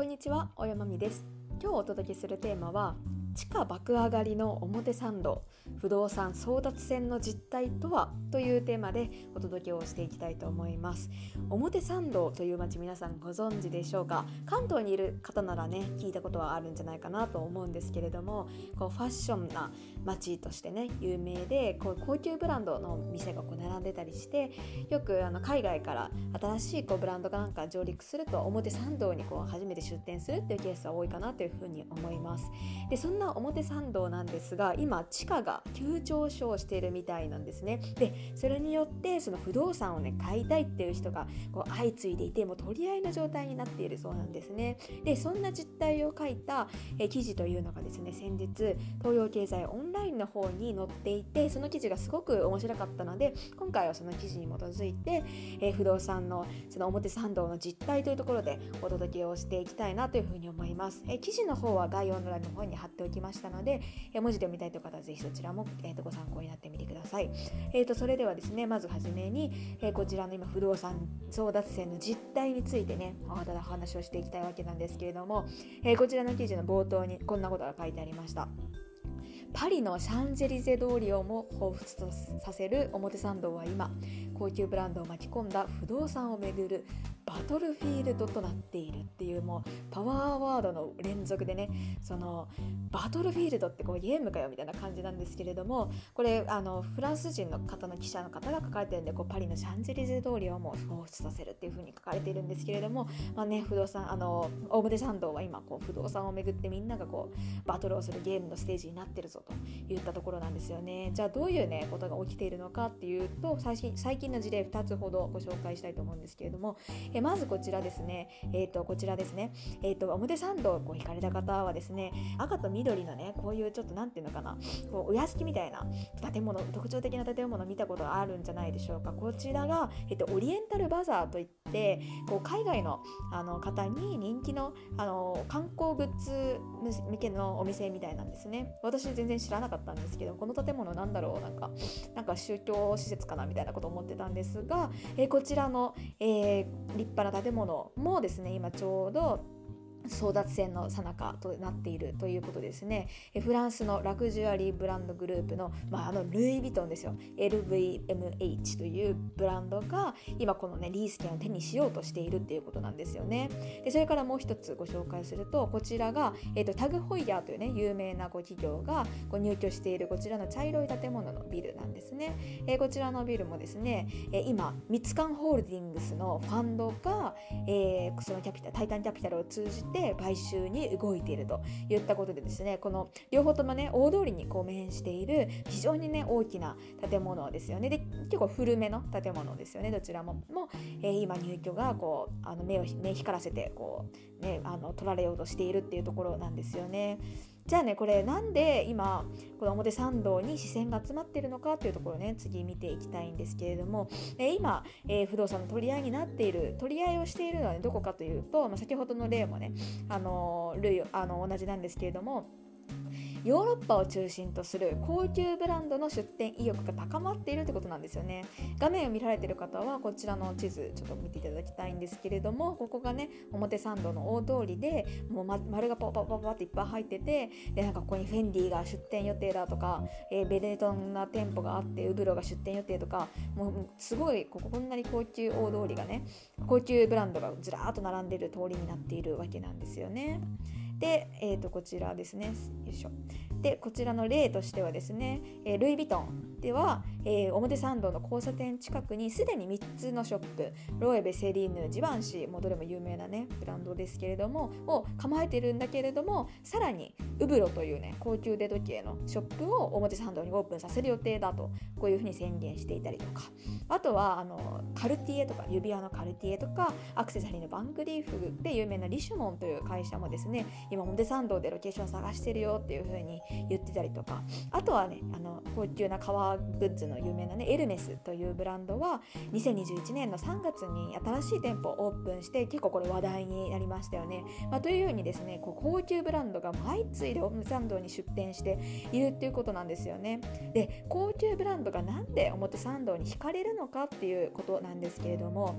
こんにちは、おやまみです。今日お届けするテーマは地価爆上がりの表参道不動産争奪戦の実態とはというテーマでお届けをしていきたいと思います。表参道という街皆さんご存知でしょうか？関東にいる方ならね聞いたことはあるんじゃないかなと思うんですけれどもこうファッションな街としてね有名でこう高級ブランドの店がこう並んでたりしてよくあの海外から新しいこうブランドがなんか上陸すると表参道にこう初めて出店するっていうケースは多いかなというふうに思います。でそんな表参道なんですが今地価が急上昇しているみたいなんですね。でそれによってその不動産をね買いたいっていう人がこう相次いでいてもう取り合いの状態になっているそうなんですね。でそんな実態を書いたえ記事というのがですね先日東洋経済オンラインの方に載っていてその記事がすごく面白かったので今回はその記事に基づいて、え不動産のその表参道の実態というところでお届けをしていきたいなというふうに思います、え記事の方は概要欄の方に貼っておきましたので、え文字で読みたいという方はぜひそちらも、えー、とご参考になってみてください、えー、とそれではですねまずはじめに、えこちらの今不動産争奪戦の実態についてねお話をしていきたいわけなんですけれども、えこちらの記事の冒頭にこんなことが書いてありました。パリのシャンゼリゼ通りをも彷彿とさせる表参道は今高級ブランドを巻き込んだ不動産をめぐるバトルフィールドとなっているっていうもうパワーワードの連続でねそのバトルフィールドってこうゲームかよみたいな感じなんですけれどもこれあのフランス人の方の記者の方が書かれてるんでこうパリのシャンゼリゼ通りをもう放出させるっていう風に書かれているんですけれども、まあね、不動産あの大表参道は今こう不動産をめぐってみんながこうバトルをするゲームのステージになってるぞといったところなんですよね。じゃあどういうねことが起きているのかっていうと最近最近の事例2つほどご紹介したいと思うんですけれどもえでまずこちらですね。えっ、ー、とこちらですね。えっ、ー、と表参道をこう引かれた方はですね赤と緑のねこういうちょっと何ていうのかなこうお屋敷みたいな建物特徴的な建物見たことがあるんじゃないでしょうか。こちらが、えっと、オリエンタルバザーといってこう海外のあの方に人気のあの観光グッズ向けのお店みたいなんですね。私全然知らなかったんですけどこの建物なんだろうなんかなんか宗教施設かなみたいなこと思ってたんですが、え、こちらの、えー、立派な建物もですね今ちょうど争奪戦の最中となっているということですね。フランスのラグジュアリーブランドグループの,、まあ、あのルイ・ヴィトンですよ。LVMH というブランドが今このねリース券を手にしようとしているっていうことなんですよね。でそれからもう一つご紹介するとこちらが、えーと、タグホイヤーというね有名なご企業がこう入居しているこちらの茶色い建物のビルなんですね、えー、こちらのビルもですね、えー、今ミツカンホールディングスのファンドが、えー、そのキャピタタイタンキャピタルを通じてて買収に動いているといったことでですねこの両方ともね大通りにこう面している非常にね大きな建物ですよねで結構古めの建物ですよねどちらもも、えー、今入居がこうあの目をね光らせてこう、ね、あの取られようとしているっていうところなんですよね。じゃあねこれなんで今この表参道に視線が集まっているのかというところね次見ていきたいんですけれども、えー、今、えー、不動産の取り合いになっている取り合いをしているのは、ね、どこかというと、まあ、先ほどの例もねあの類あの同じなんですけれどもヨーロッパを中心とする高級ブランドの出店意欲が高まっているってことなんですよね画面を見られてる方はこちらの地図ちょっと見ていただきたいんですけれどもここがね表参道の大通りでもう、丸がパパパパっていっぱい入っててでなんかここにフェンディが出店予定だとか、えー、ベネトンな店舗があってウブロが出店予定とかもうすごいこここんなに高級大通りがね高級ブランドがずらーっと並んでる通りになっているわけなんですよね。で、えー、とこちらですね。よいしょ。でこちらの例としてはですね、えー、ルイ・ヴィトン。では、えー、表参道の交差点近くにすでに3つのショップロエベ・セリーヌジバンシーもどれも有名なねブランドですけれどもを構えてるんだけれどもさらにウブロというね高級腕時計のショップを表参道にオープンさせる予定だとこういうふうに宣言していたりとか。あとはあのカルティエとか指輪のカルティエとかアクセサリーのヴァンクリーフで有名なリシュモンという会社もですね今表参道でロケーション探してるよっていう風に言ってたりとか。あとはねあの高級な革グッズの有名なねエルメスというブランドは2021年の3月に新しい店舗をオープンして結構これ話題になりましたよね、まあ、というようにですねこう高級ブランドが相次いで表参道に出店しているっていうことなんですよね。で高級ブランドがなんで表参道に惹かれるのかっていうことなんですけれども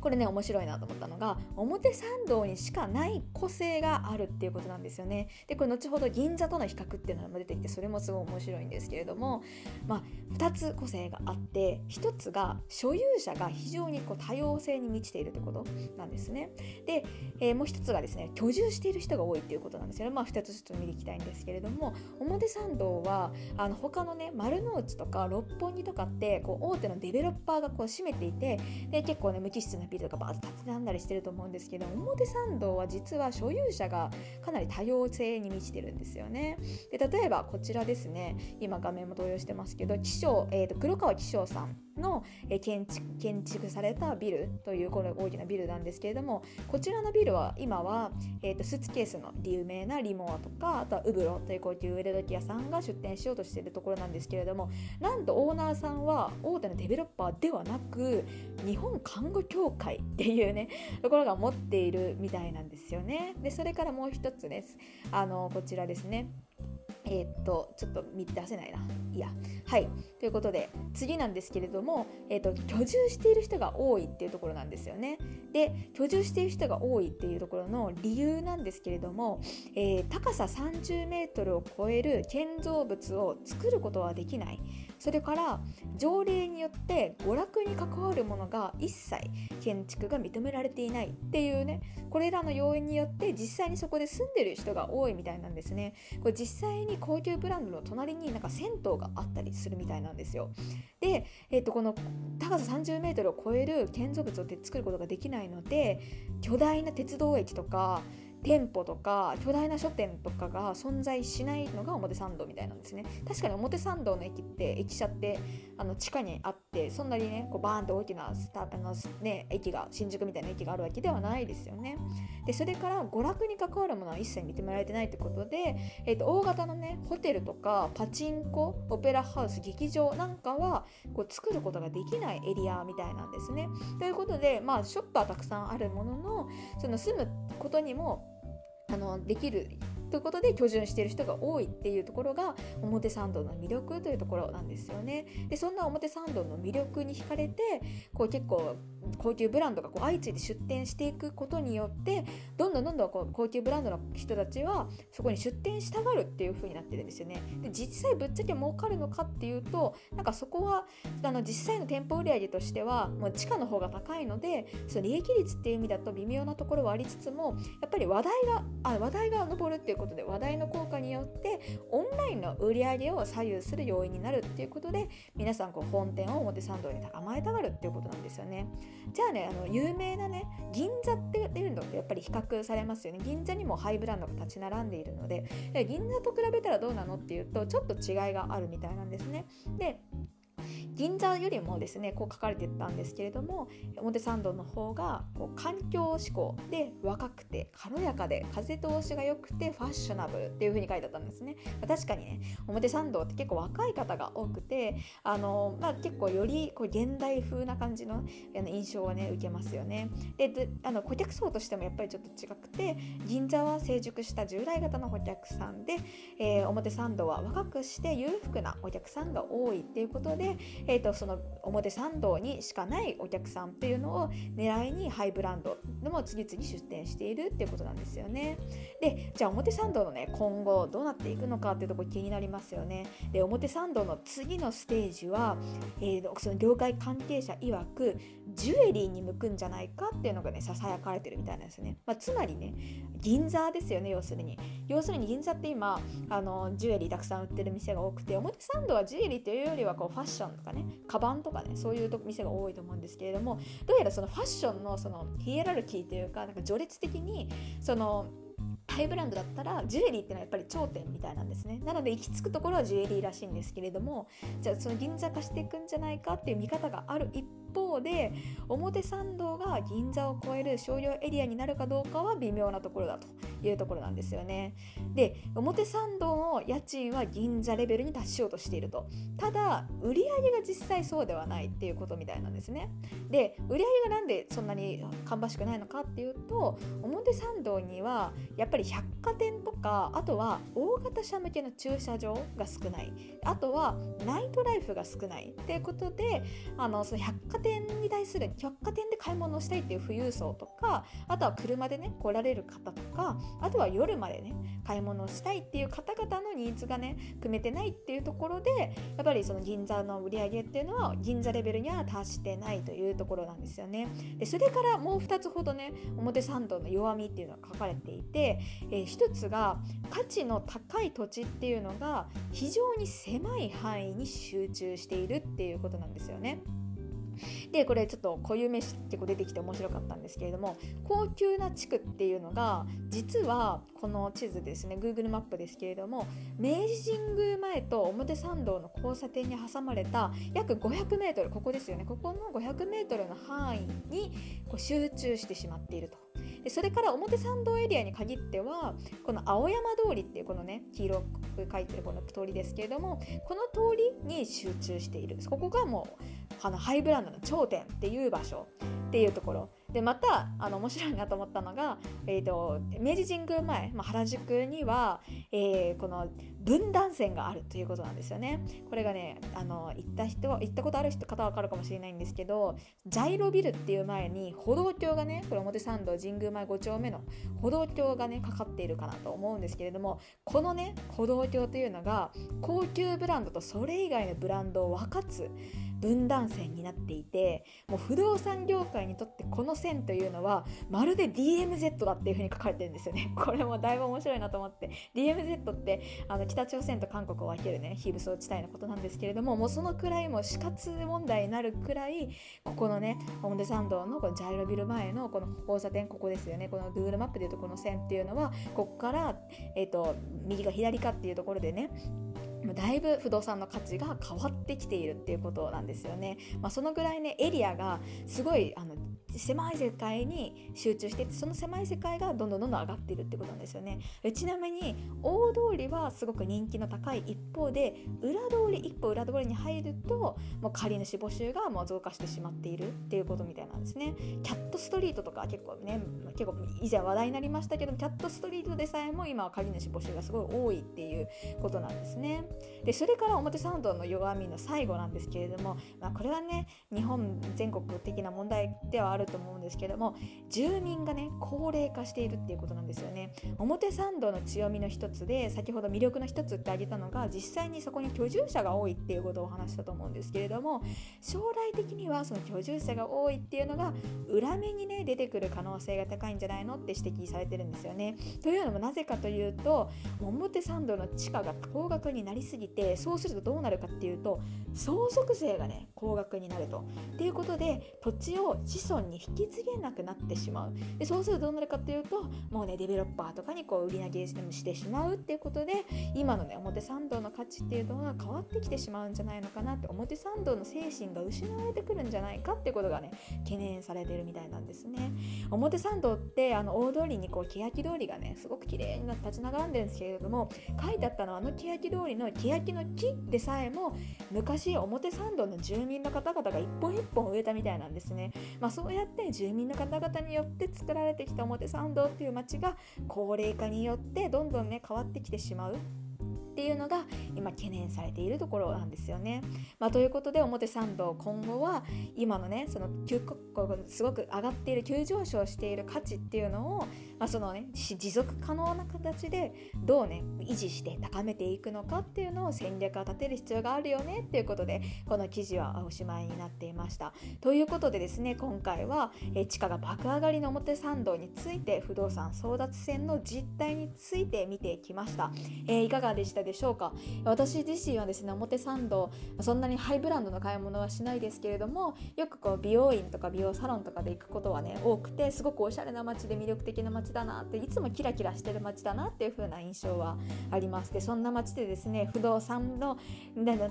これね面白いなと思ったのが表参道にしかない個性があるっていうことなんですよね。でこれ後ほど銀座との比較っていうのも出てきてそれもすごい面白いんですけれどもまあ2つ個性があって1つが所有者が非常にこう多様性に満ちているってことなんですね。で、えー、もう1つがですね居住している人が多いっていうことなんですよね。まあ2つちょっと見ていきたいんですけれども表参道はあの他のね丸の内とか六本木とかってこう大手のデベロッパーがこう占めていてで結構ね無機質なビルとかバーッと立ち並んだりしてると思うんですけど表参道は実は所有者がかなり多様性に満ちてるんですよねで例えばこちらですね今画面も同様してますけど気象、えーと、黒川紀章さんの、建築建築されたビルというこれ大きなビルなんですけれどもこちらのビルは今は、えーと、スーツケースの有名なリモアとかあとはウブロという高級腕時計屋さんが出店しようとしているところなんですけれどもなんとオーナーさんは大手のデベロッパーではなく日本看護協会っていうね ところが持っているみたいなんですよねでそれからもう一つですあのこちらですねえー、っと、ちょっと見出せないな。いや。はい。ということで、次なんですけれども、えー、っと、居住している人が多いっていうところなんですよね。で、居住している人が多いっていうところの理由なんですけれども、えー、高さ30メートルを超える建造物を作ることはできない。それから条例によって娯楽に関わるものが一切建築が認められていないっていうねこれらの要因によって実際にそこで住んでる人が多いみたいなんですね。これ実際に高級ブランドの隣になんか銭湯があったりするみたいなんですよ。で、えー、とこの高さ 30m を超える建造物を作ることができないので巨大な鉄道駅とか店舗とか巨大な書店とかが存在しないのが表参道みたいなんですね。確かに表参道の駅って駅舎ってあの地下にあってそんなにねこうバーンと大きなスタあの、ね、駅が新宿みたいな駅があるわけではないですよね。でそれから娯楽に関わるものは一切認められてないってことで、えーと、大型のねホテルとかパチンコオペラハウス劇場なんかはこう作ることができないエリアみたいなんですね。ということでまあショップはたくさんあるもののその住むことにもあのできるということで居住している人が多いっていうところが表参道の魅力というところなんですよね。でそんな表参道の魅力に惹かれてこう結構高級ブランドがこう相次いで出店していくことによってどんどんどんどんこう高級ブランドの人たちはそこに出店したがるっていう風になってるんですよね。で実際ぶっちゃけ儲かるのかっていうとなんかそこはあの実際の店舗売上としてはもう地価の方が高いのでその利益率っていう意味だと微妙なところはありつつもやっぱり話題があ話題が上るっていうことで話題の効果によってオンラインの売り上げを左右する要因になるっていうことで皆さんこう本店を表参道に甘えたがるっていうことなんですよね。じゃあねあの有名なね銀座っていうのとやっぱり比較されますよね。銀座にもハイブランドが立ち並んでいるので銀座と比べたらどうなのっていうとちょっと違いがあるみたいなんですね。で銀座よりもですねこう書かれてたんですけれども表参道の方がこう環境志向で若くて軽やかで風通しが良くてファッショナブルっていう風に書いてあったんですね、まあ、確かにね表参道って結構若い方が多くてあの、まあ、結構よりこう現代風な感じの印象はね受けますよね。であの顧客層としてもやっぱりちょっと違くて銀座は成熟した従来型の顧客さんで、えー、表参道は若くして裕福なお客さんが多いっていうことで、えーと、その表参道にしかないお客さんっていうのを狙いにハイブランドでも次々出店しているっていうことなんですよね。でじゃあ表参道のね今後どうなっていくのかっていうとこ気になりますよね。で表参道の次のステージは、えー、その業界関係者曰くジュエリーに向くんじゃないかっていうのがねささやかれてるみたいなんですね。まあ、つまりね銀座ですよね要するに。要するに銀座って今あのジュエリーたくさん売ってる店が多くて表参道はジュエリーというよりはこうファッションとかねカバンとかねそういう店が多いと思うんですけれどもどうやらそのファッションのそのヒエラルキーというかなんか序列的にそのハイブランドだったらジュエリーっていうのはやっぱり頂点みたいなんですね。なので行き着くところはジュエリーらしいんですけれどもじゃあその銀座化していくんじゃないかっていう見方がある一方で表参道が銀座を超える商業エリアになるかどうかは微妙なところだというところなんですよね。で表参道の家賃は銀座レベルに達しようとしていると。ただ売り上げが実際そうではないっていうことみたいなんですね。で売り上げがなんでそんなに芳しくないのかっていうと表参道にはやっぱり百貨店とかあとは大型車向けの駐車場が少ない。あとはナイトライフが少ないっていうことであのその百貨店に対する百貨店で買い物をしたいっていう富裕層とかあとは車でね来られる方とかあとは夜までね買い物をしたいっていう方々のニーズがね組めてないっていうところでやっぱりその銀座の売り上げっていうのは銀座レベルには達してないというところなんですよね。でそれからもう2つほどね表参道の弱みっていうのが書かれていて、えー、1つが価値の高い土地っていうのが非常に狭い範囲に集中しているっていうことなんですよね。でこれちょっと固有名詞結構出てきて面白かったんですけれども高級な地区っていうのが実はこの地図ですね Google マップですけれども明治神宮前と表参道の交差点に挟まれた約 500m ここですよねここの 500m の範囲にこう集中してしまっていると。それから表参道エリアに限ってはこの青山通りっていうこのね黄色く書いてるこの通りですけれどもこの通りに集中しているここがもうあのハイブランドの頂点っていう場所っていうところでまたあの面白いなと思ったのが、えーと、明治神宮前、まあ、原宿には、えー、この分断線があるということなんですよね。これがねあの行った人行ったことある人方は分かるかもしれないんですけどジャイロビルっていう前に歩道橋がねこれ表参道神宮前5丁目の歩道橋がねかかっているかなと思うんですけれどもこのね歩道橋というのが高級ブランドとそれ以外のブランドを分かつ分断線になっていてもう不動産業界にとってこの線というのはまるで DMZ だっていう風に書かれてるんですよね。これもだいぶ面白いなと思って。DMZ ってあの北朝鮮と韓国を分けるね非武装地帯のことなんですけれどももうそのくらいも死活問題になるくらいここのね表参道のこのジャイロビル前のこの交差点ここですよね。この Google マップでいうとこの線っていうのはここから、えーと右か左かっていうところでねだいぶ不動産の価値が変わってきているっていうことなんですよね。まあ、そのぐらいねエリアがすごいあの狭い世界に集中しててその狭い世界がどんどんどんどん上がっているってことなんですよね。ちなみに大通りはすごく人気の高い一方で裏通り一歩裏通りに入るともう借り主募集がもう増加してしまっているっていうことみたいなんですね。キャットストリートとか結構ね結構以前話題になりましたけどキャットストリートでさえも今は借り主募集がすごい多いっていうことなんですね。でそれから表参道の弱みの最後なんですけれども、まあ、これはね日本全国的な問題ではあると思うんですけども住民がね高齢化しているっていうことなんですよね。表参道の強みの一つで先ほど魅力の一つって挙げたのが実際にそこに居住者が多いっていうことをお話したと思うんですけれども将来的にはその居住者が多いっていうのが裏目にね出てくる可能性が高いんじゃないのって指摘されてるんですよね。というのもなぜかというと表参道の地価が高額になりすぎてそうするとどうなるかっていうと相続税がね高額になると。っていうことで土地を子孫に引き継げなくなってしまう。でそうするとどうなるかっていうともうねデベロッパーとかにこう売り上げしてしまうっていうことで今のね表参道の価値っていうのが変わってきてしまうんじゃないのかなって表参道の精神が失われてくるんじゃないかってことがね懸念されてるみたいなんですね。表参道ってあの大通りにこう欅通りがねすごく綺麗に立ち並んでるんですけれども書いてあったのはあの欅通りの欅の木でさえも昔表参道の住民の方々が一本一本植えたみたいなんですね。まあそうやって住民の方々によって作られてきた表参道っていう街が高齢化によってどんどんね変わってきてしまうっていうのが今懸念されているところなんですよね。まあ、ということで表参道今後は今のねその急すごく上がっている急上昇している価値っていうのをまあ、そのね持続可能な形でどうね維持して高めていくのかっていうのを戦略を立てる必要があるよねっていうことでこの記事はおしまいになっていました。ということでですね今回は、え地価が爆上がりの表参道について不動産争奪戦の実態について見てきました、えー、いかがでしたでしょうか？私自身はですね表参道そんなにハイブランドの買い物はしないですけれどもよくこう美容院とか美容サロンとかで行くことはね多くてすごくおしゃれな街で魅力的な街だなっていつもキラキラしてる街だなっていう風な印象はありますでそんな街でですね不動産の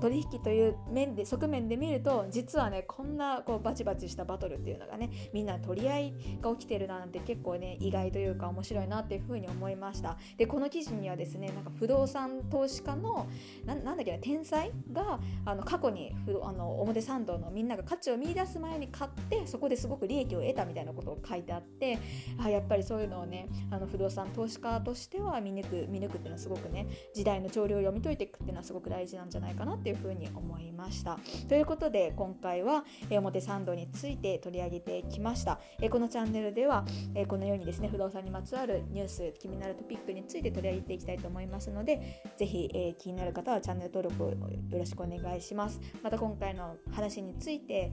取引という面で側面で見ると実はねこんなこうバチバチしたバトルっていうのがねみんな取り合いが起きてるなんて結構ね意外というか面白いなっていう風に思いました。でこの記事にはですねなんか不動産投資家のなんだっけな天才があの過去にあの表参道のみんなが価値を見出す前に買ってそこですごく利益を得たみたいなことを書いてあってあやっぱりそういうのをねあの不動産投資家としては見抜く見抜くっていうのはすごくね時代の潮流を読み解いていくっていうのはすごく大事なんじゃないかなっていうふうに思いました。ということで今回は表参道について取り上げてきました。このチャンネルではこのようにですね不動産にまつわるニュース気になるトピックについて取り上げていきたいと思いますのでぜひ気になる方はチャンネル登録をよろしくお願いします。また今回の話について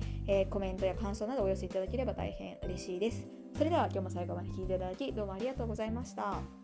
コメントや感想などお寄せいただければ大変嬉しいです。それでは今日も最後まで聴いていただきどうもありがとうございました。